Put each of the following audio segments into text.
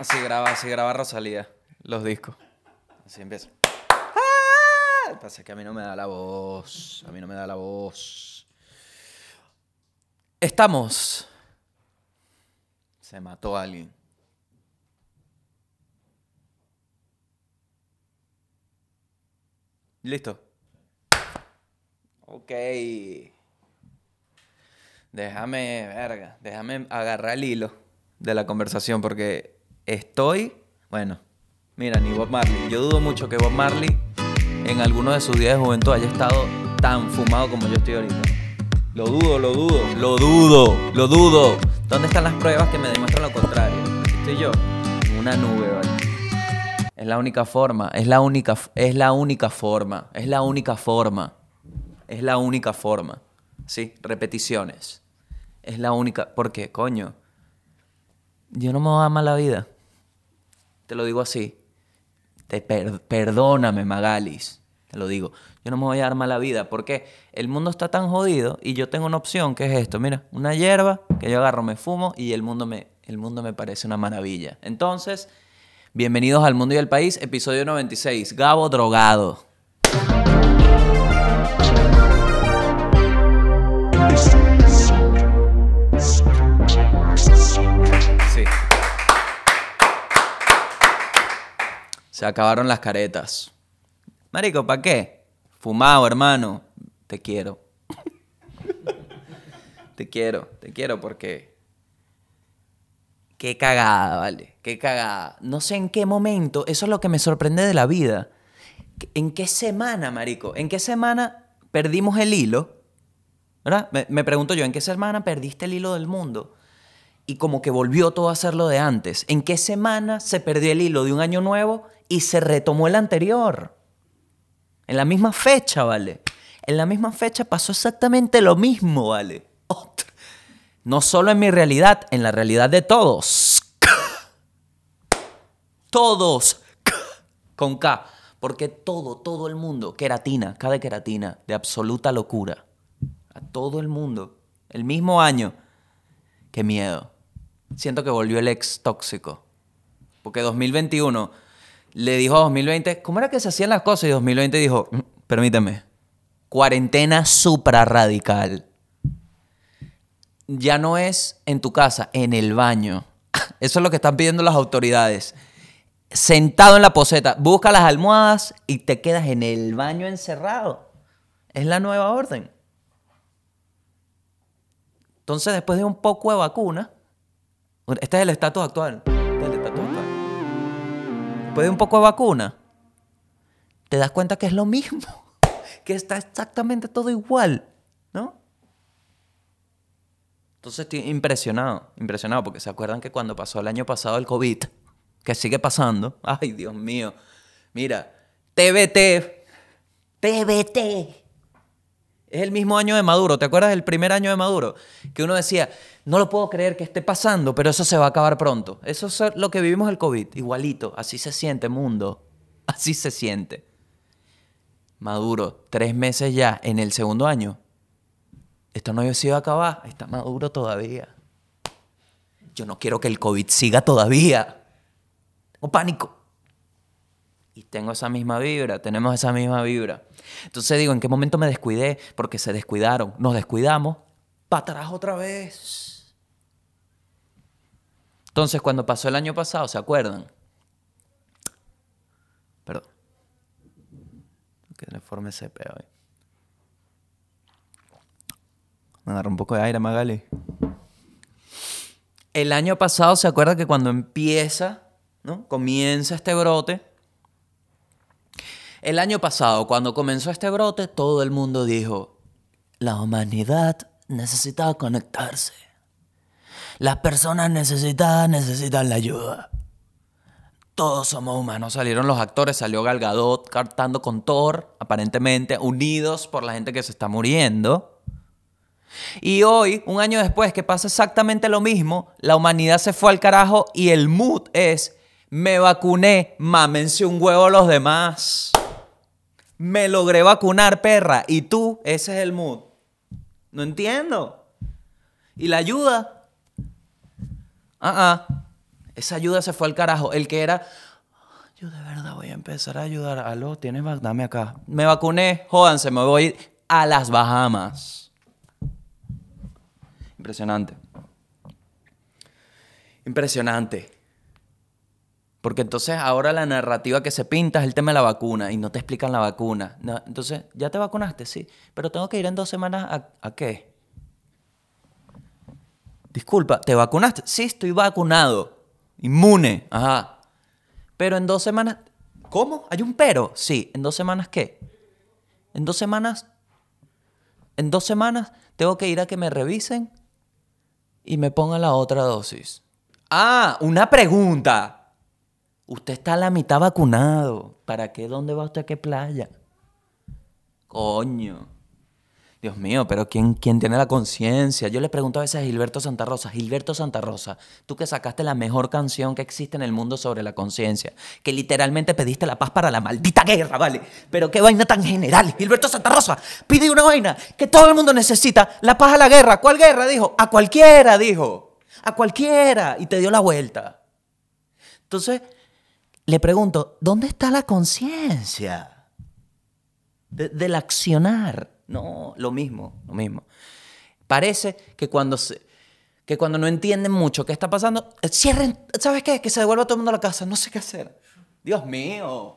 Así graba, así graba Rosalía los discos. Así empieza. ¡Ah! Pasa que a mí no me da la voz. A mí no me da la voz. Estamos. Se mató alguien. ¿Listo? Ok. Déjame, verga, déjame agarrar el hilo de la conversación porque estoy, bueno, mira, ni Bob Marley. Yo dudo mucho que Bob Marley en alguno de sus días de juventud haya estado tan fumado como yo estoy ahorita. Lo dudo, lo dudo, lo dudo, lo dudo. ¿Dónde están las pruebas que me demuestran lo contrario? Estoy yo en una nube, ¿vale? Es la única forma, es la única, es la única forma, es la única forma, es la única forma. Sí, repeticiones. Es la única, porque coño, yo no me voy a dar vida. Te lo digo así. Te per- perdóname, Magalis. Te lo digo. Yo no me voy a dar mala vida porque el mundo está tan jodido y yo tengo una opción que es esto. Mira, una hierba que yo agarro, me fumo y el mundo me, el mundo me parece una maravilla. Entonces, bienvenidos al Mundo y al País, episodio 96. Gabo drogado. Se acabaron las caretas. Marico, ¿para qué? Fumado, hermano. Te quiero. te quiero, te quiero porque... Qué cagada, ¿vale? Qué cagada. No sé en qué momento, eso es lo que me sorprende de la vida. ¿En qué semana, marico? ¿En qué semana perdimos el hilo? ¿Verdad? Me, pregunto yo, ¿en qué semana perdiste el hilo del mundo? Y como que volvió todo a ser lo de antes. ¿En qué semana se perdió el hilo de un año nuevo y se retomó el anterior? En la misma fecha, ¿vale? En la misma fecha pasó exactamente lo mismo, ¿vale? No solo en mi realidad, en la realidad de todos. Todos. Con K. Porque todo, todo el mundo, queratina, cada queratina, de absoluta locura. A todo el mundo. El mismo año. Qué miedo. Siento que volvió el ex tóxico. Porque 2021 le dijo a 2020, ¿cómo era que se hacían las cosas? Y 2020 dijo, "Mm, permíteme, cuarentena supra radical. Ya no es en tu casa, en el baño. Eso es lo que están pidiendo las autoridades. Sentado en la poseta, busca las almohadas y te quedas en el baño encerrado. Es la nueva orden. Entonces, después de un poco de vacuna, este es el estatus actual. Después de un poco de vacuna, te das cuenta que es lo mismo, que está exactamente todo igual, ¿no? Entonces estoy impresionado, impresionado, porque se acuerdan que cuando pasó el año pasado el COVID, que sigue pasando, ay Dios mío, mira, TBT, TBT, es el mismo año de Maduro. ¿Te acuerdas del primer año de Maduro? Que uno decía, no lo puedo creer que esté pasando, pero eso se va a acabar pronto. Eso es lo que vivimos el COVID. Igualito. Así se siente, mundo. Así se siente. Maduro, tres meses ya en el segundo año. Esto no se iba a acabar. Está Maduro todavía. Yo no quiero que el COVID siga todavía. Tengo pánico. Y tengo esa misma vibra, tenemos esa misma vibra. Entonces digo, ¿en qué momento me descuidé? Porque se descuidaron, nos descuidamos, para atrás otra vez. Entonces, cuando pasó el año pasado, ¿se acuerdan? Perdón. Que le forme ese peo ahí. Me agarró un poco de aire, Magali. El año pasado, ¿se acuerda que cuando empieza, ¿no? Comienza este brote. El año pasado, cuando comenzó este brote, todo el mundo dijo, la humanidad necesita conectarse. Las personas necesitadas necesitan la ayuda. Todos somos humanos. Salieron los actores, salió Gal Gadot cantando con Thor, aparentemente unidos por la gente que se está muriendo. Y hoy, un año después, que pasa exactamente lo mismo, la humanidad se fue al carajo y el mood es, me vacuné, mámense un huevo los demás. Me logré vacunar, perra. Y tú, ese es el mood. No entiendo. ¿Y la ayuda? Ah, ah. Esa ayuda se fue al carajo. El que era, yo de verdad voy a empezar a ayudar. Aló, tienes dame acá. Me vacuné, jódanse, me voy a las Bahamas. Impresionante. Impresionante. Porque entonces ahora la narrativa que se pinta es el tema de la vacuna y no te explican la vacuna. No, entonces, ¿ya te vacunaste? Sí. Pero tengo que ir en dos semanas a, ¿a qué? Disculpa, ¿te vacunaste? Sí, estoy vacunado. Inmune. Ajá. Pero en dos semanas... ¿Cómo? ¿Hay un pero? Sí. ¿En dos semanas qué? En dos semanas... En dos semanas tengo que ir a que me revisen y me pongan la otra dosis. Ah, una pregunta. Usted está a la mitad vacunado. ¿Para qué? ¿Dónde va usted a qué playa? Coño. Dios mío, pero ¿quién, quién tiene la conciencia? Yo le pregunto a veces a Gilberto Santa Rosa, Gilberto Santa Rosa, tú que sacaste la mejor canción que existe en el mundo sobre la conciencia, que literalmente pediste la paz para la maldita guerra, ¿vale? Pero qué vaina tan general. Gilberto Santa Rosa pide una vaina que todo el mundo necesita, la paz a la guerra. ¿Cuál guerra? Dijo, a cualquiera, dijo, a cualquiera. Y te dio la vuelta. Entonces, le pregunto, ¿dónde está la conciencia? De- del accionar. No, lo mismo, lo mismo. Parece que cuando, se, que cuando no entienden mucho qué está pasando, eh, cierren, ¿sabes qué? Que se devuelva todo el mundo a la casa, no sé qué hacer. Dios mío.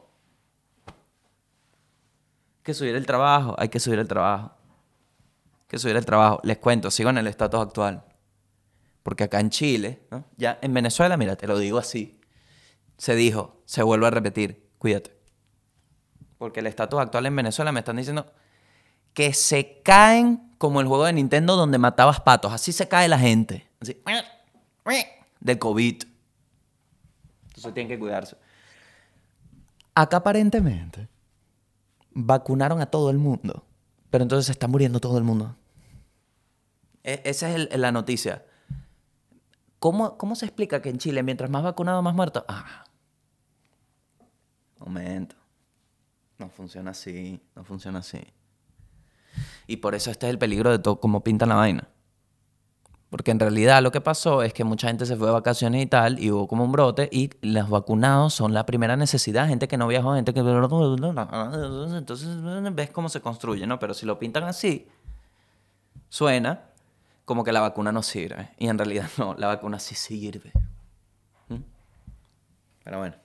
Hay que subir el trabajo, hay que subir el trabajo. Hay que subir el trabajo. Les cuento, sigo en el estatus actual. Porque acá en Chile, ya en Venezuela, mira, te lo digo así, se dijo, se vuelve a repetir, cuídate. Porque el estatus actual en Venezuela me están diciendo que se caen como el juego de Nintendo donde matabas patos. Así se cae la gente. Así, del COVID. Entonces tienen que cuidarse. Acá aparentemente vacunaron a todo el mundo. Pero entonces se está muriendo todo el mundo. E- esa es la noticia. ¿Cómo, ¿Cómo se explica que en Chile, mientras más vacunado, más muerto? Ah. Momento. No funciona así. No funciona así. Y por eso este es el peligro de todo, cómo pintan la vaina. Porque en realidad lo que pasó es que mucha gente se fue de vacaciones y tal, y hubo como un brote, y los vacunados son la primera necesidad. Gente que no viajó, gente que. Entonces ves cómo se construye, ¿no? Pero si lo pintan así, suena como que la vacuna no sirve. Y en realidad no, la vacuna sí sirve. ¿Mm? Pero bueno,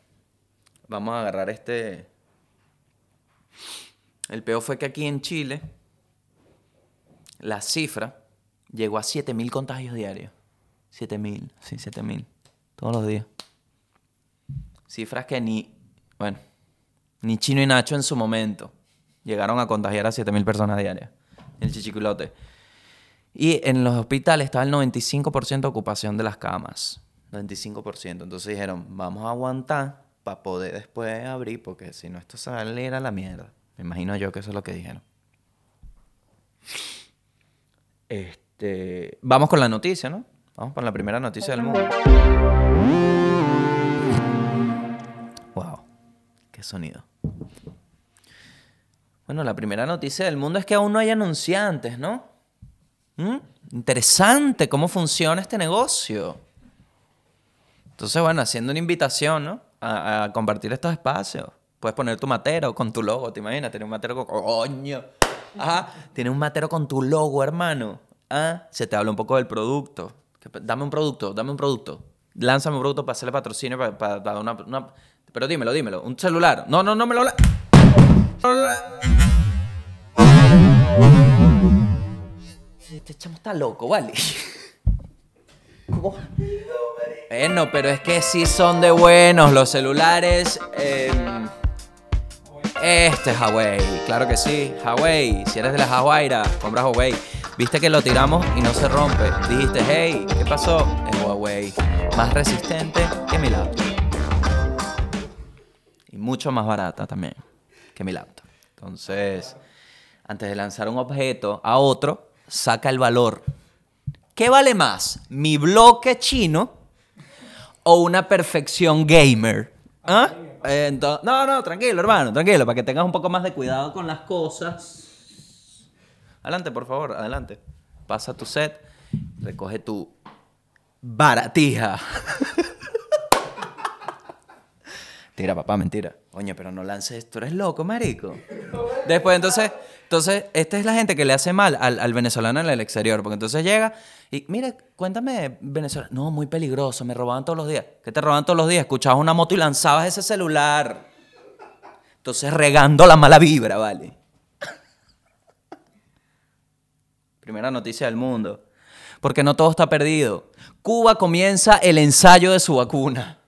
vamos a agarrar este. El peor fue que aquí en Chile la cifra llegó a 7.000 contagios diarios. 7.000, sí, 7.000. Todos los días. Cifras que ni, bueno, ni Chino y Nacho en su momento llegaron a contagiar a 7.000 personas diarias. El chichiculote. Y en los hospitales estaba el 95% de ocupación de las camas. 95%. Entonces dijeron, vamos a aguantar para poder después abrir, porque si no esto ir a la mierda. Me imagino yo que eso es lo que dijeron. Este, vamos con la noticia, ¿no? Vamos con la primera noticia del mundo. Wow, qué sonido. Bueno, la primera noticia del mundo es que aún no hay anunciantes, ¿no? ¿Mm? Interesante cómo funciona este negocio. Entonces, bueno, haciendo una invitación, ¿no? A, compartir estos espacios. Puedes poner tu matero con tu logo, ¿te imaginas? Tener un matero con... ¡Coño! Ajá, tiene un matero con tu logo, hermano. Ah, se te habla un poco del producto. Que- Dame un producto, dame un producto. Lánzame un producto para hacerle patrocinio, para, para una, Pero dímelo, dímelo. Un celular. No, no, no me lo... Este chamo está loco, ¿vale? ¿Cómo? Bueno, pero es que sí son de buenos los celulares. em, este es Huawei, claro que sí. Huawei, si eres de la Hawaii, compra Huawei. Viste que lo tiramos y no se rompe. Dijiste, hey, ¿qué pasó? Es Huawei. Más resistente que mi laptop. Y mucho más barata también que mi laptop. Entonces, antes de lanzar un objeto a otro, saca el valor. ¿Qué vale más? ¿Mi bloque chino o una perfección gamer. ¿Ah? Eh, no, no, tranquilo, hermano, tranquilo, para que tengas un poco más de cuidado con las cosas. Adelante, por favor, adelante. Pasa tu set, recoge tu baratija. Mentira, papá, mentira. Coño, pero no lances, tú eres loco, marico. Después, entonces, entonces, esta es la gente que le hace mal al, al venezolano en el exterior, porque entonces llega y, mira, cuéntame, Venezuela. No, muy peligroso, me robaban todos los días. ¿Qué te robaban todos los días? Escuchabas una moto y lanzabas ese celular. Entonces, regando la mala vibra, ¿vale? Primera noticia del mundo. Porque no todo está perdido. Cuba comienza el ensayo de su vacuna.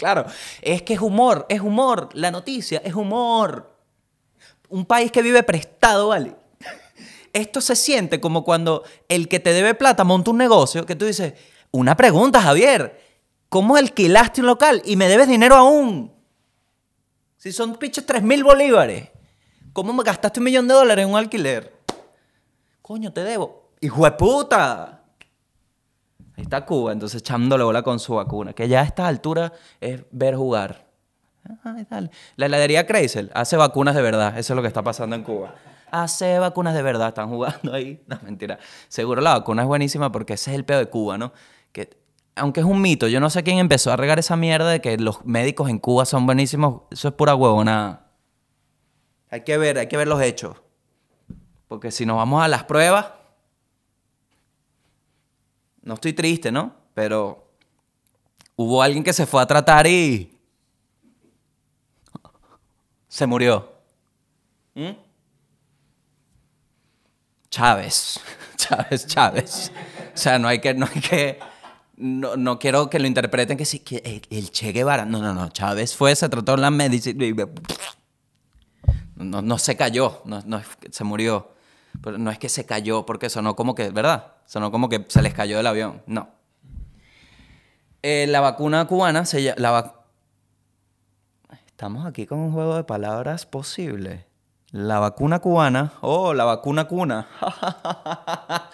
Claro, es que es humor, es humor. La noticia es humor. Un país que vive prestado, ¿vale? Esto se siente como cuando el que te debe plata monta un negocio que tú dices, una pregunta, Javier, ¿cómo alquilaste un local y me debes dinero aún? Si son pinches 3 mil bolívares, ¿cómo me gastaste un millón de dólares en un alquiler? Coño, te debo. ¡Hijo de puta! Está Cuba, entonces echándole bola con su vacuna, que ya a esta altura es ver jugar. Dale. La heladería Kreisel hace vacunas de verdad, eso es lo que está pasando en Cuba. Hace vacunas de verdad, están jugando ahí. No, mentira. Seguro la vacuna es buenísima porque ese es el pedo de Cuba, ¿no? Que aunque es un mito, yo no sé quién empezó a regar esa mierda de que los médicos en Cuba son buenísimos, eso es pura huevona. Hay que ver, hay que ver los hechos. Porque si nos vamos a las pruebas, no estoy triste, ¿no? Pero hubo alguien que se fue a tratar y se murió. ¿Mm? Chávez. Chávez, Chávez. O sea, no hay que, no hay que, no, no quiero que lo interpreten que sí, que el, Che Guevara. No, no, no. Chávez fue, se trató la medicina y no, no se cayó, no, no, se murió. No es que se cayó porque sonó como que, ¿verdad? Sonó como que se les cayó del avión. No. Eh, la vacuna cubana se llama... La vac- Estamos aquí con un juego de palabras posible. La vacuna cubana. Oh, la vacuna cuna.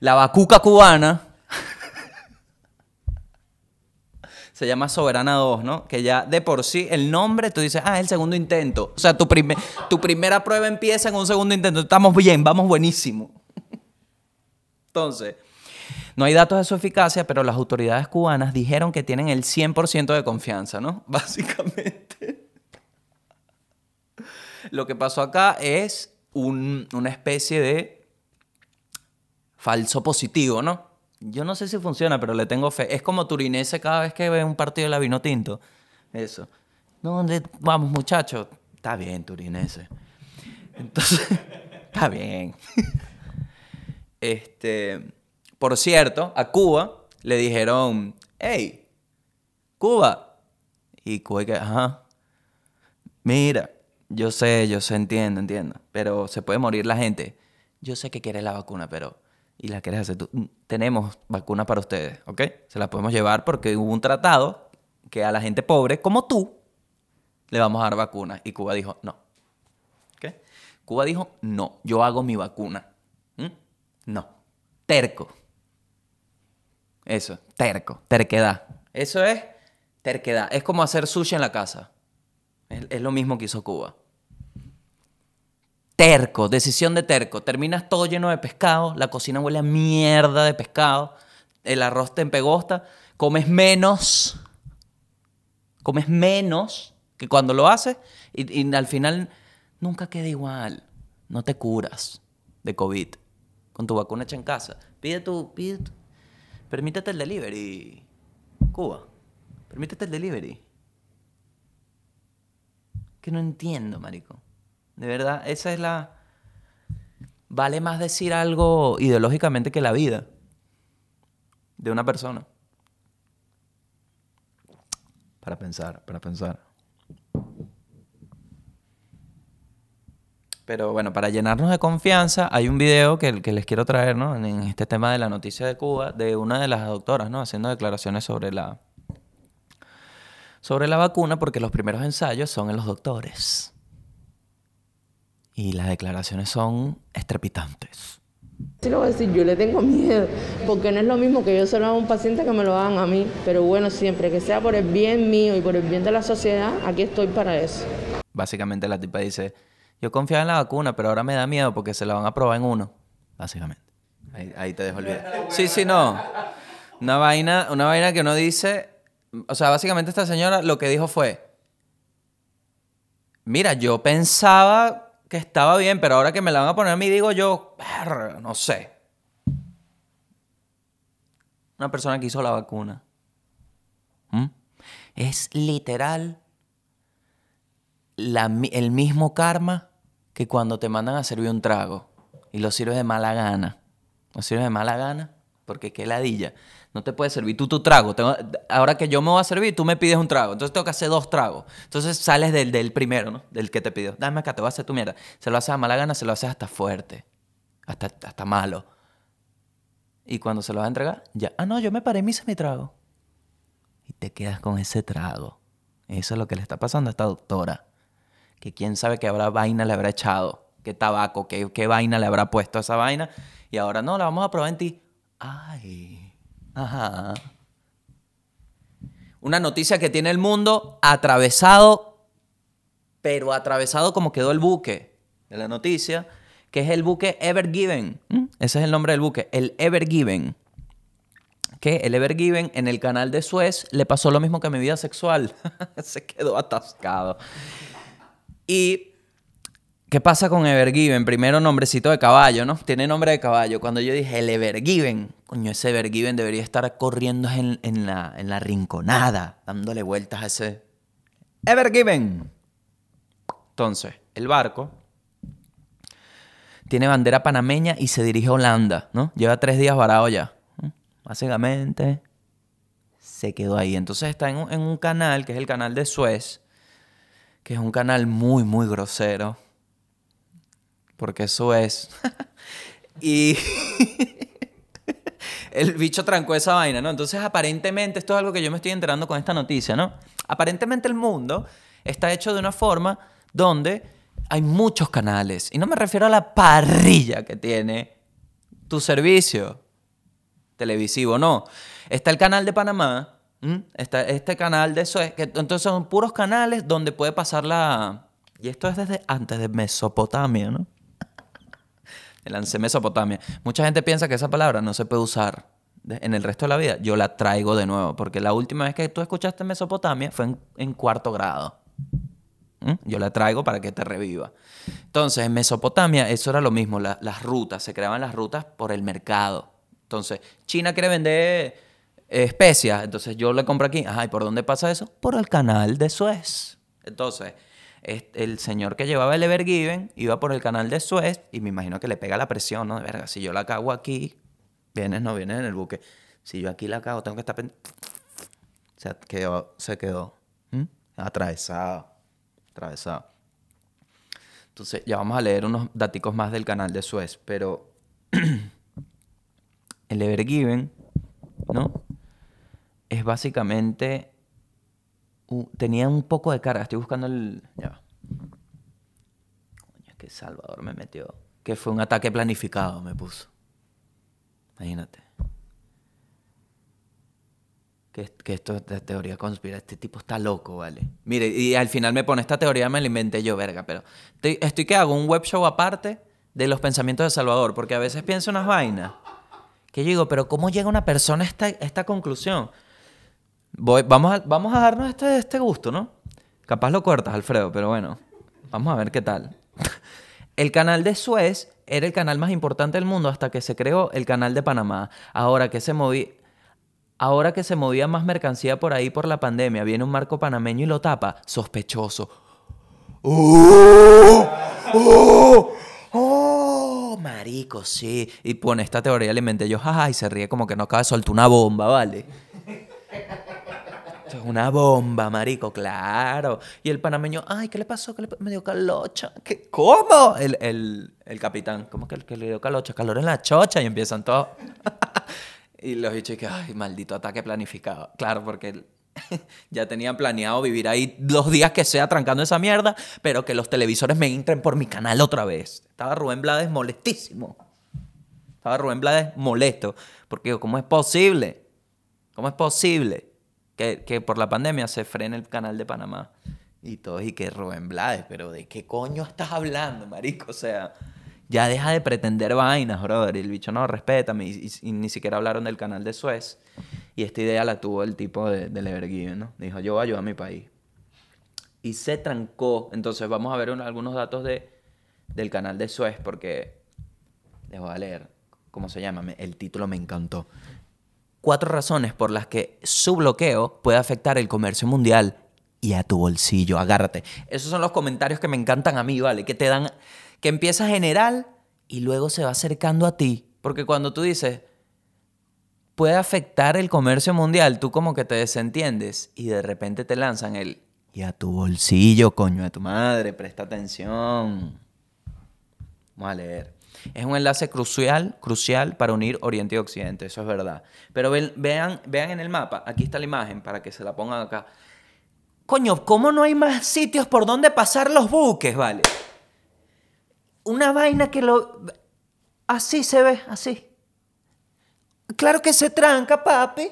la vacuca cubana. Se llama Soberana 2, ¿no? Que ya de por sí el nombre tú dices, ah, es el segundo intento. O sea, tu, tu primera prueba empieza en un segundo intento. Estamos bien, vamos buenísimo. Entonces, no hay datos de su eficacia, pero las autoridades cubanas dijeron que tienen el 100% de confianza, ¿no? Básicamente. Lo que pasó acá es un- una especie de falso positivo, ¿no? Yo no sé si funciona, pero le tengo fe. Es como Turinese cada vez que ve un partido de la vino tinto. Eso. ¿Dónde vamos, muchachos? Está bien, Turinese. Entonces, está bien. Este, por cierto, a Cuba le dijeron, hey, Cuba. Y Cuba que, ajá. Mira, yo sé, yo sé, entiendo, entiendo. Pero se puede morir la gente. Yo sé que quieres la vacuna, pero... Y la quieres hacer tú. Mm, Tenemos vacuna para ustedes, ¿ok? Se la podemos llevar porque hubo un tratado que a la gente pobre, como tú, le vamos a dar vacuna. Y Cuba dijo, no. ¿Ok? Cuba dijo, no, yo hago mi vacuna. No. Terco. Eso, terco, terquedad. Eso es terquedad. Es como hacer sushi en la casa. Es, es lo mismo que hizo Cuba. Terco, decisión de terco. Terminas todo lleno de pescado, la cocina huele a mierda de pescado, el arroz te empegosta, comes menos, comes menos que cuando lo haces y, y al final nunca queda igual. No te curas de COVID con tu vacuna hecha en casa. Pide tu, pide tu- permítete el delivery, Cuba. Permítete el delivery. Que no entiendo, marico. De verdad, esa es la... Vale más decir algo ideológicamente que la vida de una persona. Para pensar, para pensar. Pero bueno, para llenarnos de confianza, hay un video que, que les quiero traer, ¿no? En este tema de la noticia de Cuba, de una de las doctoras, ¿no? Haciendo declaraciones sobre la, sobre la vacuna, porque los primeros ensayos son en los doctores. Y las declaraciones son estrepitantes. Sí lo voy a decir, yo le tengo miedo, porque no es lo mismo que yo se lo haga a un paciente que me lo hagan a mí, pero bueno, siempre que sea por el bien mío y por el bien de la sociedad, aquí estoy para eso. Básicamente la tipa dice, yo confiaba en la vacuna, pero ahora me da miedo porque se la van a probar en uno. Básicamente. Ahí, ahí te dejo el video. Sí, sí, no. Una vaina, una vaina que uno dice, o sea, básicamente esta señora lo que dijo fue, mira, yo pensaba que estaba bien, pero ahora que me la van a poner a mí, digo yo, "Verga, no sé. Una persona que hizo la vacuna. ¿Mm? Es literal la el mismo karma que cuando te mandan a servir un trago y lo sirves de mala gana. Lo sirves de mala gana porque qué ladilla. No te puedes servir tú tu trago. Ahora que yo me voy a servir, tú me pides un trago. Entonces tengo que hacer dos tragos. Entonces sales del, del primero, ¿no? Del que te pidió. Dame acá, te voy a hacer tu mierda. Se lo haces a mala gana, se lo haces hasta fuerte. Hasta, hasta malo. Y cuando se lo vas a entregar, ya. Ah, no, yo me paré me hice mi trago. Y te quedas con ese trago. Eso es lo que le está pasando a esta doctora. Que quién sabe qué habrá vaina le habrá echado. Qué tabaco, qué, qué vaina le habrá puesto a esa vaina. Y ahora no, la vamos a probar en ti. Ay. Ajá. Una noticia que tiene el mundo atravesado, pero atravesado como quedó el buque de la noticia, que es el buque Ever Given. ¿Mm? Ese es el nombre del buque, el Ever Given. Que el Ever Given en el canal de Suez le pasó lo mismo que mi vida sexual. Se quedó atascado. Y ¿Qué pasa con Evergiven? Primero nombrecito de caballo, ¿no? Tiene nombre de caballo. Cuando yo dije el Evergiven, coño, ese Evergiven debería estar corriendo en, en la, en la rinconada, dándole vueltas a ese Evergiven. Entonces, el barco tiene bandera panameña y se dirige a Holanda, ¿no? Lleva tres días varado ya. Básicamente, se quedó ahí. Entonces está en un, en un canal, que es el canal de Suez, que es un canal muy, muy grosero porque eso es. y el bicho trancó esa vaina, ¿no? Entonces, aparentemente, esto es algo que yo me estoy enterando con esta noticia, ¿no? Aparentemente el mundo está hecho de una forma donde hay muchos canales. Y no me refiero a la parrilla que tiene tu servicio televisivo, no. Está el canal de Panamá, ¿m? está este canal de Suez, que entonces son puros canales donde puede pasar la... Y esto es desde antes de Mesopotamia, ¿no? El lancé Mesopotamia. Mucha gente piensa que esa palabra no se puede usar en el resto de la vida. Yo la traigo de nuevo, porque la última vez que tú escuchaste Mesopotamia fue en, cuarto grado. ¿Mm? Yo la traigo para que te reviva. Entonces, en Mesopotamia eso era lo mismo, la- las rutas, se creaban las rutas por el mercado. Entonces, China quiere vender especias, entonces yo le compro aquí. Ajá, ¿y por dónde pasa eso? Por el canal de Suez. Entonces, este, el señor que llevaba el Evergiven iba por el canal de Suez y me imagino que le pega la presión, ¿no? De verga, si yo la cago aquí, vienes, no vienes en el buque. Si yo aquí la cago, tengo que estar... pen- Se quedó, se quedó ¿m? atravesado, atravesado. Entonces, ya vamos a leer unos daticos más del canal de Suez, pero el Evergiven, ¿no? Es básicamente tenía un poco de carga. Estoy buscando el. Ya es que Salvador me metió. Que fue un ataque planificado, me puso. Imagínate. Que, que esto es de teoría conspira. Este tipo está loco, ¿vale? Mire, y al final me pone esta teoría, me la inventé yo, verga. Pero estoy, que hago un web show aparte de los pensamientos de Salvador. Porque a veces pienso unas vainas. Que yo digo, pero ¿cómo llega una persona esta, a esta conclusión? Voy- vamos, a, vamos a darnos este, este gusto, ¿no? Capaz lo cortas, Alfredo, pero bueno, vamos a ver qué tal. El canal de Suez era el canal más importante del mundo hasta que se creó el canal de Panamá. Ahora que se moví, ahora que se movía más mercancía por ahí por la pandemia, viene un marco panameño y lo tapa, sospechoso. ¡Oh! ¡Oh! ¡Oh! Marico, sí. Y pone esta teoría, le inventé yo, jaja, y se ríe como que no acaba de soltar una bomba, ¿vale? Es una bomba, marico, claro. Y el panameño, ay, ¿qué le pasó? ¿Qué le pa- Me dio calocha. ¿Qué? ¿Cómo? El, el, el capitán, ¿cómo que, que le dio calocha? Calor en la chocha. Y empiezan todos. y los bichos que, ay, maldito ataque planificado. Claro, porque ya tenían planeado vivir ahí los días que sea trancando esa mierda, pero que los televisores me entren por mi canal otra vez. Estaba Rubén Blades molestísimo. Estaba Rubén Blades molesto. Porque, digo, ¿cómo es posible? ¿Cómo es posible que, que por la pandemia se frene el canal de Panamá? Y todos, y que Rubén Blades, pero ¿de qué coño estás hablando, marico? O sea, ya deja de pretender vainas, brother. El bicho no, respétame. Y, y- y ni siquiera hablaron del canal de Suez. Y esta idea la tuvo el tipo de, del Evergiven, ¿no? Dijo, yo voy a ayudar a mi país. Y se trancó. Entonces vamos a ver un- algunos datos de, del canal de Suez porque les voy a leer cómo se llama. El título me encantó. Cuatro razones por las que su bloqueo puede afectar el comercio mundial y a tu bolsillo. Agárrate. Esos son los comentarios que me encantan a mí, ¿vale? Que te dan, que empieza general y luego se va acercando a ti. Porque cuando tú dices, puede afectar el comercio mundial, tú como que te desentiendes y de repente te lanzan el, y a tu bolsillo, coño, de tu madre, presta atención. Vamos a leer. Es un enlace crucial, crucial para unir Oriente y Occidente, eso es verdad. Pero vean, vean en el mapa, aquí está la imagen para que se la pongan acá. Coño, ¿cómo no hay más sitios por donde pasar los buques, vale? Una vaina que lo... Así se ve, así. Claro que se tranca, papi.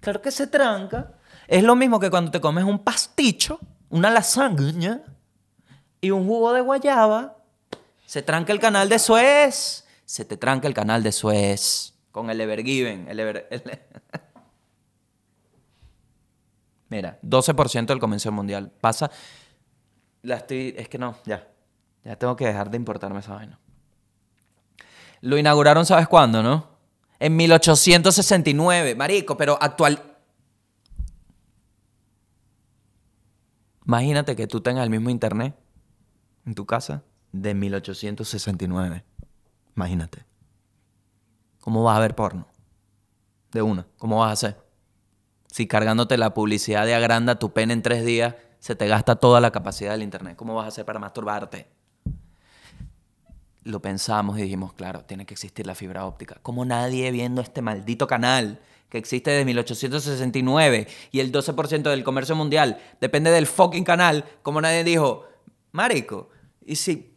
Claro que se tranca. Es lo mismo que cuando te comes un pasticho, una lasaña y un jugo de guayaba. Se tranca el canal de Suez. Se te tranca el canal de Suez. Con el Evergiven. El Ever- el- Mira, 12% del comercio mundial. Pasa. La estoy. Es que no, ya. Ya tengo que dejar de importarme esa vaina. Lo inauguraron, ¿sabes cuándo, no? En 1869, marico, pero actual. Imagínate que tú tengas el mismo internet en tu casa de 1869. Imagínate. ¿Cómo vas a ver porno? De una. ¿Cómo vas a hacer? Si cargándote la publicidad de agranda tu pene en tres días, se te gasta toda la capacidad del internet. ¿Cómo vas a hacer para masturbarte? Lo pensamos y dijimos, claro, tiene que existir la fibra óptica. Como nadie viendo este maldito canal que existe desde 1869 y el 12% del comercio mundial depende del fucking canal, como nadie dijo, marico, y si...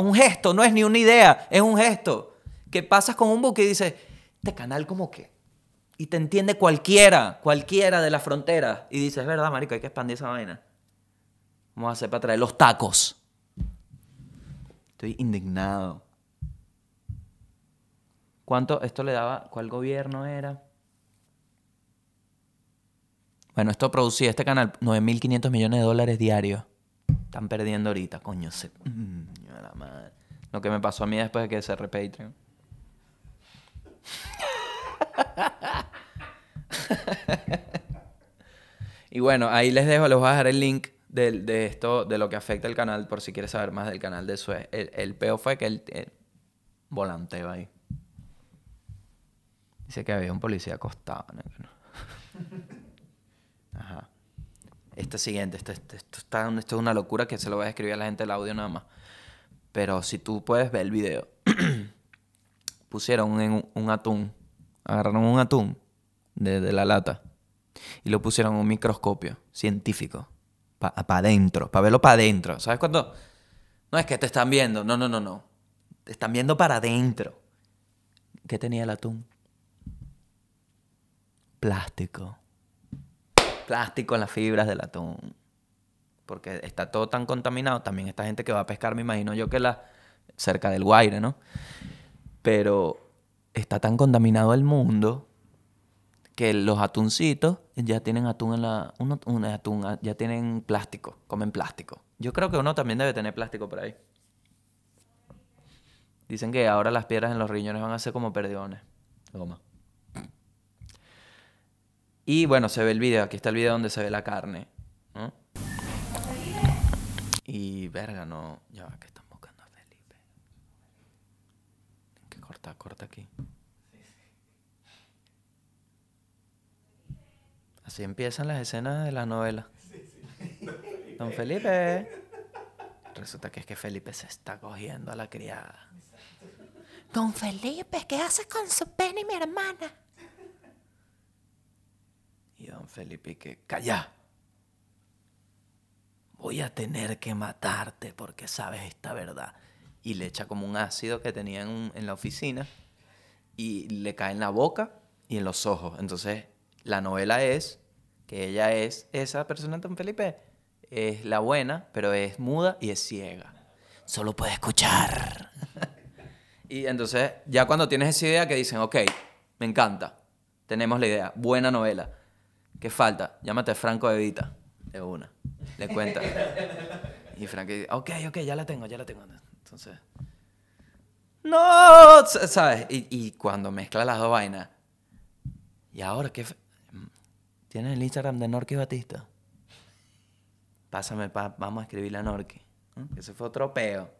Un gesto, no es ni una idea, es un gesto. Que pasas con un buque y dices, este canal como que... Y te entiende cualquiera, cualquiera de las fronteras. Y dices, es verdad, marico, hay que expandir esa vaina. Vamos a hacer para traer los tacos. Estoy indignado. ¿Cuánto esto le daba? ¿Cuál gobierno era? Bueno, esto producía este canal 9.500 millones de dólares diarios. Están perdiendo ahorita, coño. Se... Mm, la madre. Lo que me pasó a mí después de que cerré Patreon. y bueno, ahí les dejo, les voy a dejar el link de, de esto, de lo que afecta el canal, por si quieres saber más del canal de Suez. El, el peo fue que él eh, volanteó ahí. Dice que había un policía acostado. ¿no? Ajá. Este siguiente, esto, esto, esto está, esto es una locura que se lo voy a escribir a la gente el audio nada más. Pero si tú puedes ver el video, pusieron un, un atún, agarraron un atún de, la lata y lo pusieron en un microscopio científico para adentro, para verlo para adentro. ¿Sabes cuándo? No es que te están viendo, no, no, no, no. Te están viendo para adentro. ¿Qué tenía el atún? Plástico. Plástico en las fibras del atún. Porque está todo tan contaminado. También esta gente que va a pescar, me imagino yo que la cerca del Guaire, ¿no? Pero está tan contaminado el mundo que los atuncitos ya tienen atún en la uno, un atún ah, ya tienen plástico, comen plástico. Yo creo que uno también debe tener plástico por ahí. Dicen que ahora las piedras en los riñones van a ser como perdiones. Goma. Y bueno, se ve el video. Aquí está el video donde se ve la carne. Y verga, no. Ya va, que están buscando a Felipe. Que cortar, corta aquí. Así empiezan las escenas de la novela. Don Felipe. Resulta que es que Felipe se está cogiendo a la criada. Don Felipe, ¿qué haces con su pene y mi hermana? Felipe que, calla. Voy a tener que matarte porque sabes esta verdad. Y le echa como un ácido que tenía en, en la oficina y le cae en la boca y en los ojos. Entonces, la novela es que ella es esa persona, don Felipe, es la buena, pero es muda y es ciega. Solo puede escuchar. Y entonces, ya cuando tienes esa idea que dicen, ok, me encanta, tenemos la idea, buena novela. ¿Qué falta? Llámate Franco Evita, de una. Le cuenta. Y Franco dice, ok, ok, ya la tengo, ya la tengo. Entonces, no, ¿sabes? Y, y cuando mezcla las dos vainas, ¿y ahora qué? ¿Tienes el Instagram de Norky Batista? Pásame, pa- vamos a escribirle a Norky. ¿no? Que ese fue otro peo.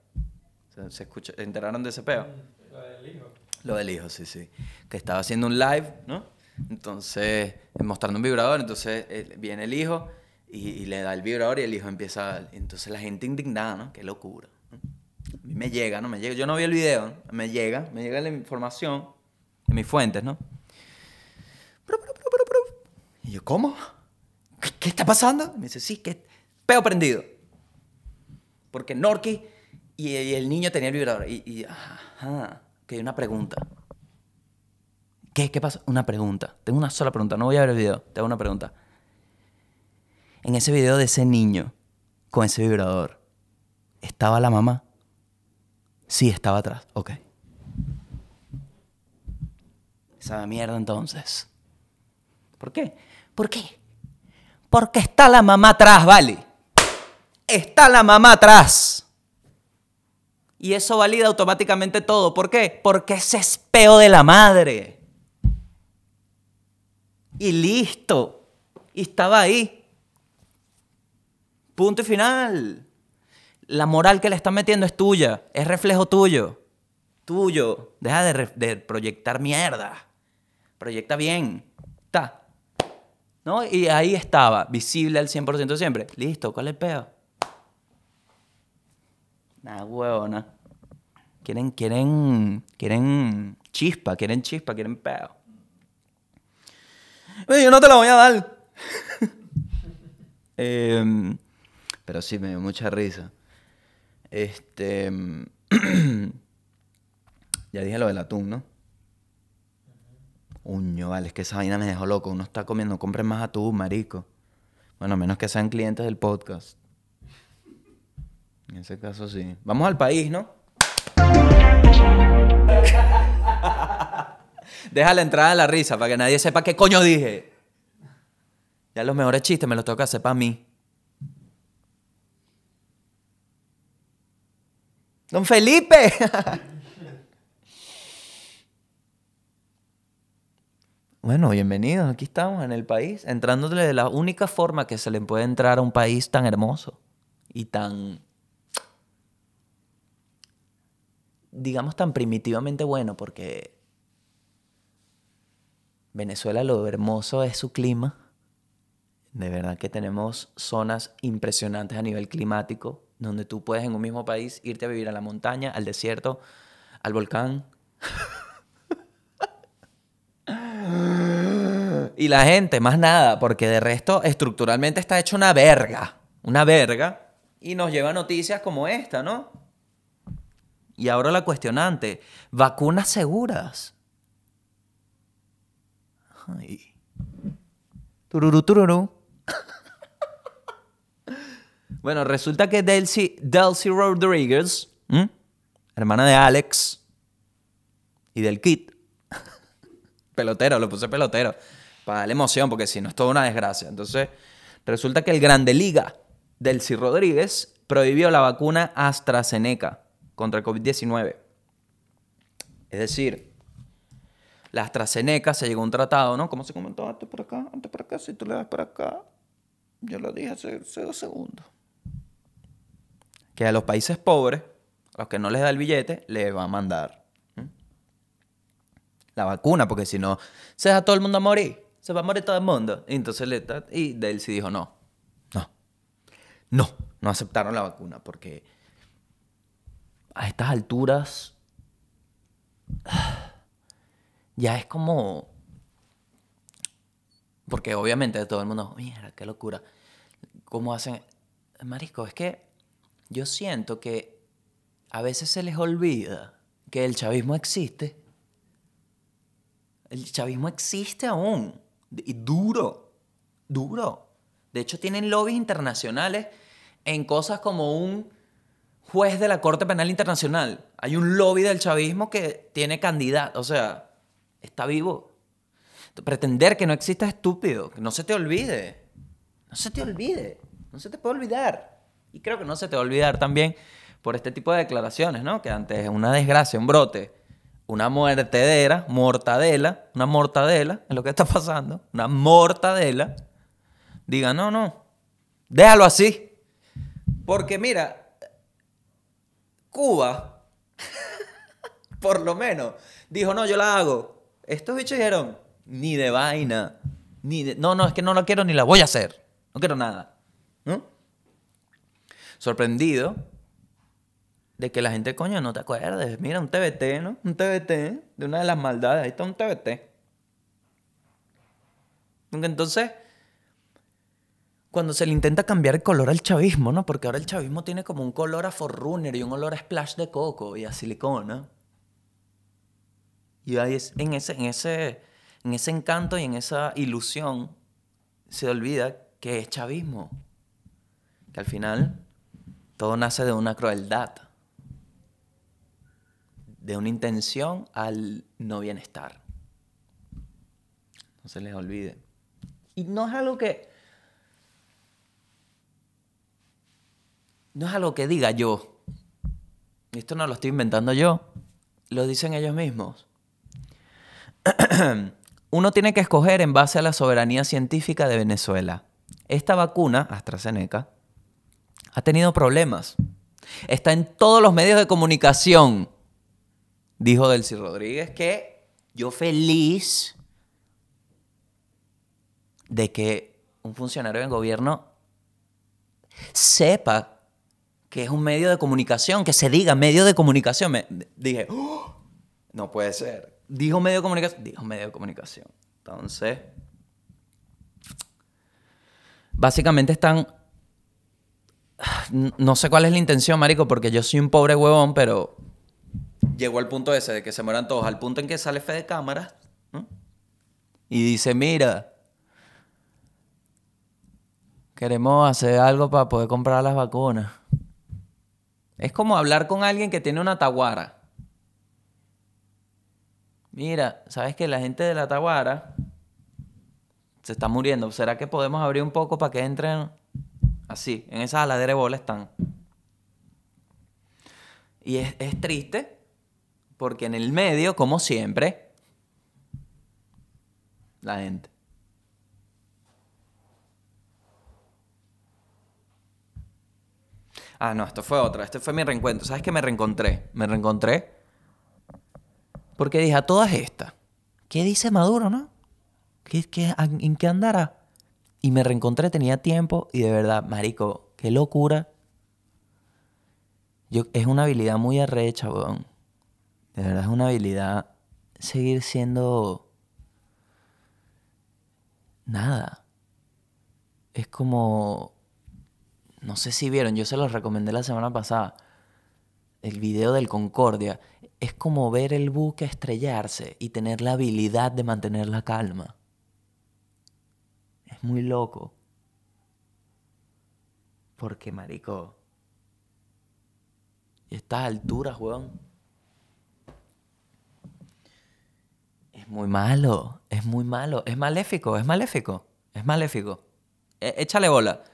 ¿Se, ¿se enteraron de ese peo? Lo del hijo. Lo del hijo, sí, sí. Que estaba haciendo un live, ¿no? Entonces, mostrando un vibrador, entonces viene el hijo y, le da el vibrador y el hijo empieza... a- Entonces la gente indignada, ¿no? Qué locura. A mí me llega, ¿no? Me llega. Yo no vi el video, me llega, me llega la información de mis fuentes, ¿no? Y yo, ¿cómo? ¿Qué, está pasando? Me dice, sí, que peo prendido. Porque Norky y, y el niño tenía el vibrador. Y, y ajá, que hay una pregunta. ¿Qué, ¿Qué pasa? Una pregunta. Tengo una sola pregunta. No voy a ver el video. Tengo una pregunta. En ese video de ese niño con ese vibrador, ¿estaba la mamá? Sí, estaba atrás. Ok. Esa mierda entonces. ¿Por qué? ¿Por qué? Porque está la mamá atrás, ¿vale? Está la mamá atrás. Y eso valida automáticamente todo. ¿Por qué? Porque ese es peo de la madre. Y listo. Y estaba ahí. Punto y final. La moral que le están metiendo es tuya. Es reflejo tuyo. Tuyo. Deja de, proyectar mierda. Proyecta bien. Está. ¿No? Y ahí estaba, visible al 100% siempre. Listo, ¿cuál es el peo? Nada, huevona. Quieren, quieren, quieren chispa, quieren chispa, quieren peo. Yo no te la voy a dar. Em, pero sí, me dio mucha risa. Este. em, ya dije lo del atún, ¿no? Uño, vale, es que esa vaina me dejó loco. Uno está comiendo, compren más atún, marico. Bueno, a menos que sean clientes del podcast. En ese caso sí. Vamos al país, ¿no? Deja la entrada de la risa para que nadie sepa qué coño dije. Ya los mejores chistes me los que hacer para mí. Don Felipe. Bueno, bienvenidos. Aquí estamos en el país, entrándole de la única forma que se le puede entrar a un país tan hermoso y tan, digamos, tan primitivamente bueno, porque Venezuela lo hermoso es su clima. De verdad que tenemos zonas impresionantes a nivel climático, donde tú puedes en un mismo país irte a vivir a la montaña, al desierto, al volcán. Y la gente, más nada, porque de resto estructuralmente está hecho una verga. Una verga. Y nos lleva noticias como esta, ¿no? Y ahora la cuestionante, vacunas seguras. Ay. Tururú, tururú. bueno, resulta que Delcy, Delcy Rodriguez, hermana de Alex y del Kit, pelotero, lo puse pelotero, para darle emoción, porque si no es toda una desgracia. Entonces, resulta que el Grande Liga, Delcy Rodríguez, prohibió la vacuna AstraZeneca contra el COVID-19. Es decir, la AstraZeneca se llegó a un tratado, ¿no? Como se comentó antes por acá, antes por acá, si tú le das por acá, yo lo dije hace, dos segundos. Que a los países pobres, a los que no les da el billete, le va a mandar la vacuna, porque si no, se deja todo el mundo a morir. Se va a morir todo el mundo. Y entonces le y dijo, no, no, no, no aceptaron la vacuna, porque a estas alturas ya es como... Porque obviamente todo el mundo, mira, qué locura. ¿Cómo hacen? Marisco, es que yo siento que a veces se les olvida que el chavismo existe. El chavismo existe aún. Y duro, duro. De hecho, tienen lobbies internacionales en cosas como un juez de la Corte Penal Internacional. Hay un lobby del chavismo que tiene candidato. O sea, está vivo. Pretender que no exista es estúpido. Que no se te olvide. No se te olvide. No se te puede olvidar. Y creo que no se te va a olvidar también por este tipo de declaraciones, ¿no? Que ante una desgracia, un brote, una muertedera, mortadela, una mortadela, es lo que está pasando, una mortadela, diga, no, no, déjalo así. Porque mira, Cuba, por lo menos, dijo, no, yo la hago. Estos bichos dijeron, ni de vaina, ni de... No, no, es que no la quiero ni la voy a hacer. No quiero nada. ¿No? Sorprendido de que la gente, coño, no te acuerdes. Mira, un TBT, ¿no? Un TBT de una de las maldades. Ahí está un TBT. Entonces, cuando se le intenta cambiar el color al chavismo, ¿no? Porque ahora el chavismo tiene como un color a Forerunner y un olor a splash de coco y a silicona. Y ahí es, en, ese, en, ese, en ese encanto y en esa ilusión se olvida que es chavismo. Que al final todo nace de una crueldad. De una intención al no bienestar. No se les olvide. Y no es algo que no es algo que diga yo. Esto no lo estoy inventando yo. Lo dicen ellos mismos. Uno tiene que escoger en base a la soberanía científica de Venezuela. Esta vacuna, AstraZeneca, ha tenido problemas. Está en todos los medios de comunicación. Dijo Delcy Rodríguez que yo feliz de que un funcionario del gobierno sepa que es un medio de comunicación, que se diga medio de comunicación. Me dije, "Oh, no puede ser. Dijo medio de comunicación, dijo medio de comunicación. Entonces, básicamente están no sé cuál es la intención, marico, porque yo soy un pobre huevón, pero llegó al punto ese de que se mueran todos, al punto en que sale fe de cámara y dice, mira, queremos hacer algo para poder comprar las vacunas. Es como hablar con alguien que tiene una taguara. Mira, ¿sabes que la gente de la taguara se está muriendo? ¿Será que podemos abrir un poco para que entren así? En esa aladera de bola están. Y es, es triste porque en el medio, como siempre, la gente. Ah, no, esto fue otra. Este fue mi reencuentro. ¿Sabes qué me reencontré? Me reencontré porque dije a todas estas, ¿qué dice Maduro, no? ¿Qué, ¿En qué andará? Y me reencontré, tenía tiempo y de verdad, marico, qué locura. Yo, es una habilidad muy arrecha, weón. De verdad es una habilidad seguir siendo nada. Es como no sé si vieron, yo se los recomendé la semana pasada. El video del Concordia es como ver el buque estrellarse y tener la habilidad de mantener la calma. Es muy loco. Porque, marico, estas alturas, weón, es muy malo, es muy malo, es maléfico, es maléfico, es maléfico. E- échale bola.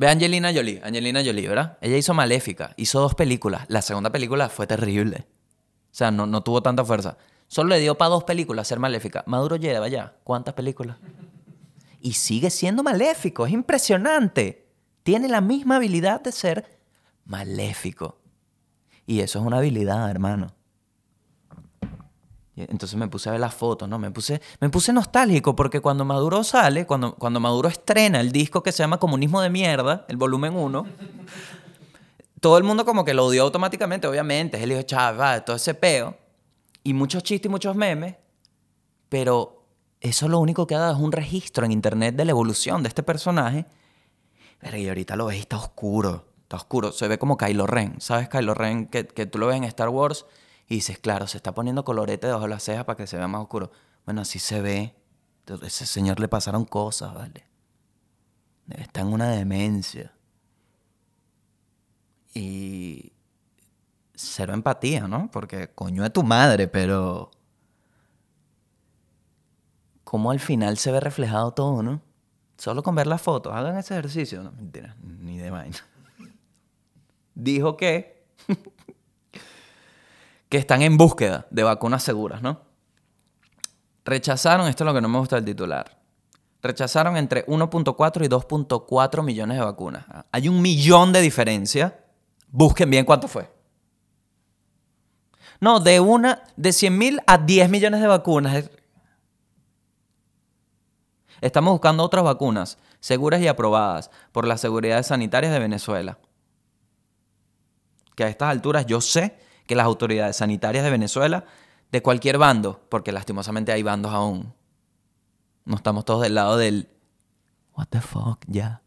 Ve Angelina Jolie, Angelina Jolie, ¿verdad? Ella hizo Maléfica, hizo dos películas. La segunda película fue terrible. O sea, no, no tuvo tanta fuerza. Solo le dio para dos películas ser Maléfica. Maduro lleva ya, ¿cuántas películas? Y sigue siendo maléfico, es impresionante. Tiene la misma habilidad de ser maléfico. Y eso es una habilidad, hermano. Entonces me puse a ver las fotos, ¿no? Me puse, me puse nostálgico porque cuando Maduro sale, cuando, cuando Maduro estrena el disco que se llama Comunismo de Mierda, el volumen 1, todo el mundo como que lo odió automáticamente, obviamente. Es el hijo de todo ese peo. Y muchos chistes y muchos memes. Pero eso lo único que ha dado es un registro en internet de la evolución de este personaje. Pero y ahorita lo ves y está oscuro. Está oscuro. Se ve como Kylo Ren. ¿Sabes Kylo Ren? Que, que tú lo ves en Star Wars y dices, claro, se está poniendo colorete debajo de las cejas para que se vea más oscuro. Bueno, así se ve. Entonces, ese señor le pasaron cosas, ¿vale? Está en una demencia. Y cero empatía, ¿no? Porque coño de tu madre, pero... ¿Cómo al final se ve reflejado todo, no? Solo con ver las fotos, hagan ese ejercicio. No, mentira, ni de vaina. Dijo que... que están en búsqueda de vacunas seguras, ¿no? Rechazaron, esto es lo que no me gusta del titular, rechazaron entre 1.4 y 2.4 millones de vacunas. Hay un millón de diferencia. Busquen bien cuánto fue. No, de una, de 100 mil a 10 millones de vacunas. Estamos buscando otras vacunas seguras y aprobadas por las seguridades sanitarias de Venezuela. Que a estas alturas yo sé que las autoridades sanitarias de Venezuela, de cualquier bando, porque lastimosamente hay bandos aún, no estamos todos del lado del what the fuck, ya.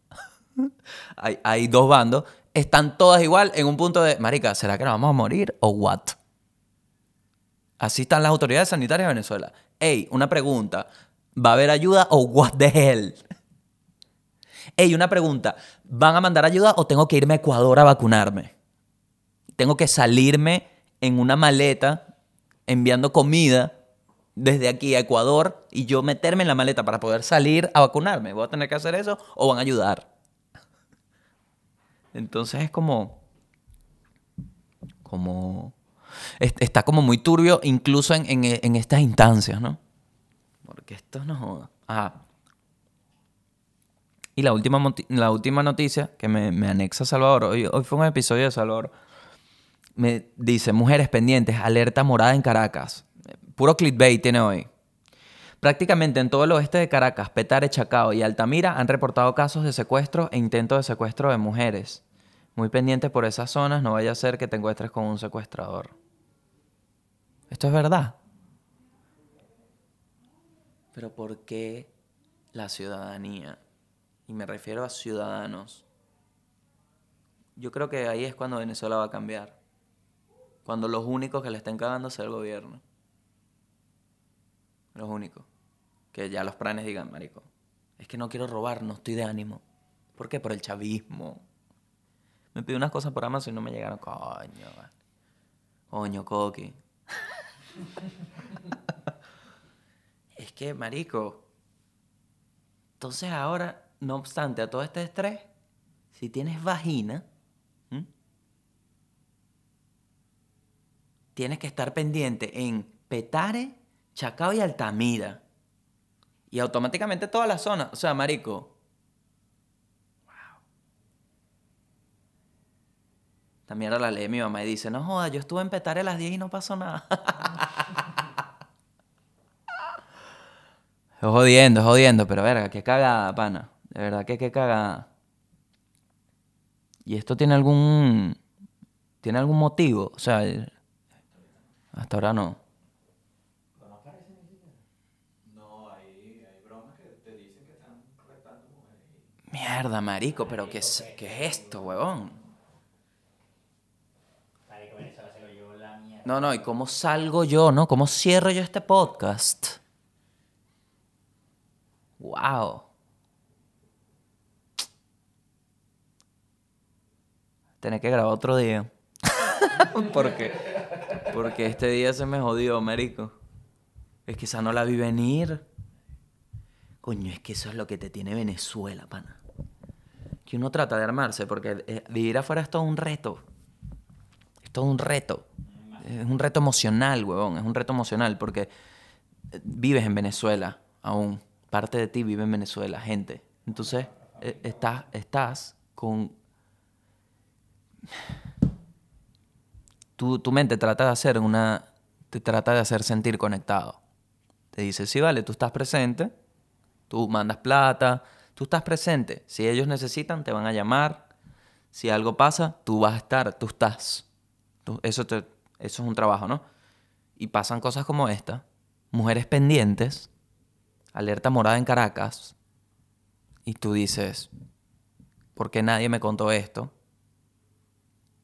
hay, dos bandos, están todas igual en un punto de, marica, ¿será que nos vamos a morir o what? Así están las autoridades sanitarias de Venezuela. Ey, una pregunta. ¿Va a haber ayuda o what the hell? Ey, una pregunta. ¿Van a mandar ayuda o tengo que irme a Ecuador a vacunarme? Tengo que salirme en una maleta enviando comida desde aquí a Ecuador y yo meterme en la maleta para poder salir a vacunarme. ¿Voy a tener que hacer eso o van a ayudar? Entonces es como... Como... Está como muy turbio incluso en, estas instancias, ¿no? Porque esto no. Ajá. Y la última, la última noticia que me, me anexa Salvador, hoy, hoy fue un episodio de Salvador, me dice, mujeres pendientes, alerta morada en Caracas. Puro clickbait tiene hoy. Prácticamente en todo el oeste de Caracas, Petare, Chacao y Altamira han reportado casos de secuestro e intentos de secuestro de mujeres. Muy pendientes por esas zonas, no vaya a ser que te encuentres con un secuestrador. Esto es verdad. Pero ¿por qué la ciudadanía? Y me refiero a ciudadanos. Yo creo que ahí es cuando Venezuela va a cambiar. Cuando los únicos que le estén cagando sea el gobierno. Los únicos. Que ya los planes digan, marico, es que no quiero robar, no estoy de ánimo. ¿Por qué? Por el chavismo. Me pidió unas cosas por Amazon y no me llegaron. Coño, coño, Coqui. es que, marico. Entonces ahora, no obstante a todo este estrés, si tienes vagina, tienes que estar pendiente en Petare Chacao y Altamira. Y automáticamente toda la zona. O sea, marico. Wow. También ahora la lee mi mamá y dice, no joda, yo estuve en Petare a las 10 y no pasó nada. es jodiendo, es jodiendo, pero verga, qué cagada, pana. De verdad que qué cagada. ¿Y esto tiene algún... ¿Tiene algún motivo? O sea, hasta ahora no. Mierda, marico, pero ¿qué es, qué es esto, huevón? No, no, ¿y cómo salgo yo, no? ¿Cómo cierro yo este podcast? Wow. Tener que grabar otro día. porque, porque este día se me jodió, marico. Es que esa no la vi venir. Coño, es que eso es lo que te tiene Venezuela, pana que uno trata de armarse, porque eh, vivir afuera es todo un reto. Es todo un reto. Es un reto emocional, huevón. Es un reto emocional porque eh, vives en Venezuela aún. Parte de ti vive en Venezuela, gente. Entonces, eh, estás, estás con... Tu, tu mente trata de hacer una... Te trata de hacer sentir conectado. Te dice, sí, vale, tú estás presente, tú mandas plata, Tú estás presente. Si ellos necesitan, te van a llamar. Si algo pasa, tú vas a estar, tú estás. eso, eso es un trabajo, ¿no? Y pasan cosas como esta. Mujeres pendientes, alerta morada en Caracas. Y tú dices, ¿por qué nadie me contó esto?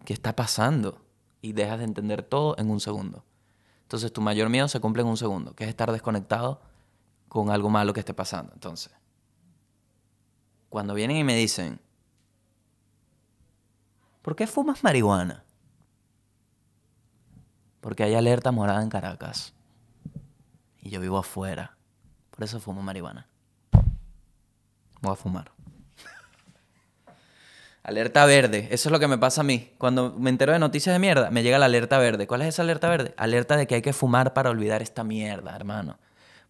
¿Qué está pasando? Y dejas de entender todo en un segundo. Entonces tu mayor miedo se cumple en un segundo, que es estar desconectado con algo malo que esté pasando. Entonces, cuando vienen y me dicen, ¿Por qué fumas marihuana? Porque hay alerta morada en Caracas. Y yo vivo afuera. Por eso fumo marihuana. Voy a fumar. Alerta verde. Eso es lo que me pasa a mí. Cuando me entero de noticias de mierda, me llega la alerta verde. ¿Cuál es esa alerta verde? Alerta de que hay que fumar para olvidar esta mierda, hermano.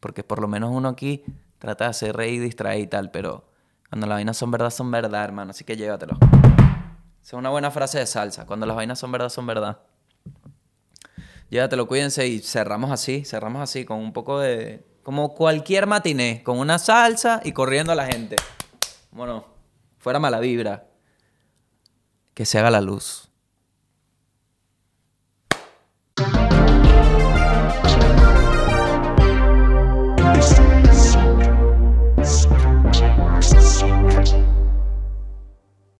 Porque por lo menos uno aquí trata de hacer reír, distraer y tal, pero cuando las vainas son verdad, son verdad, hermano. Así que llévatelo. Esa es una buena frase de salsa. Cuando las vainas son verdad, son verdad. Llévatelo, cuídense y cerramos así, cerramos así, con un poco de... Como cualquier matiné, con una salsa y corriendo a la gente. Bueno, fuera mala vibra. Que se haga la luz.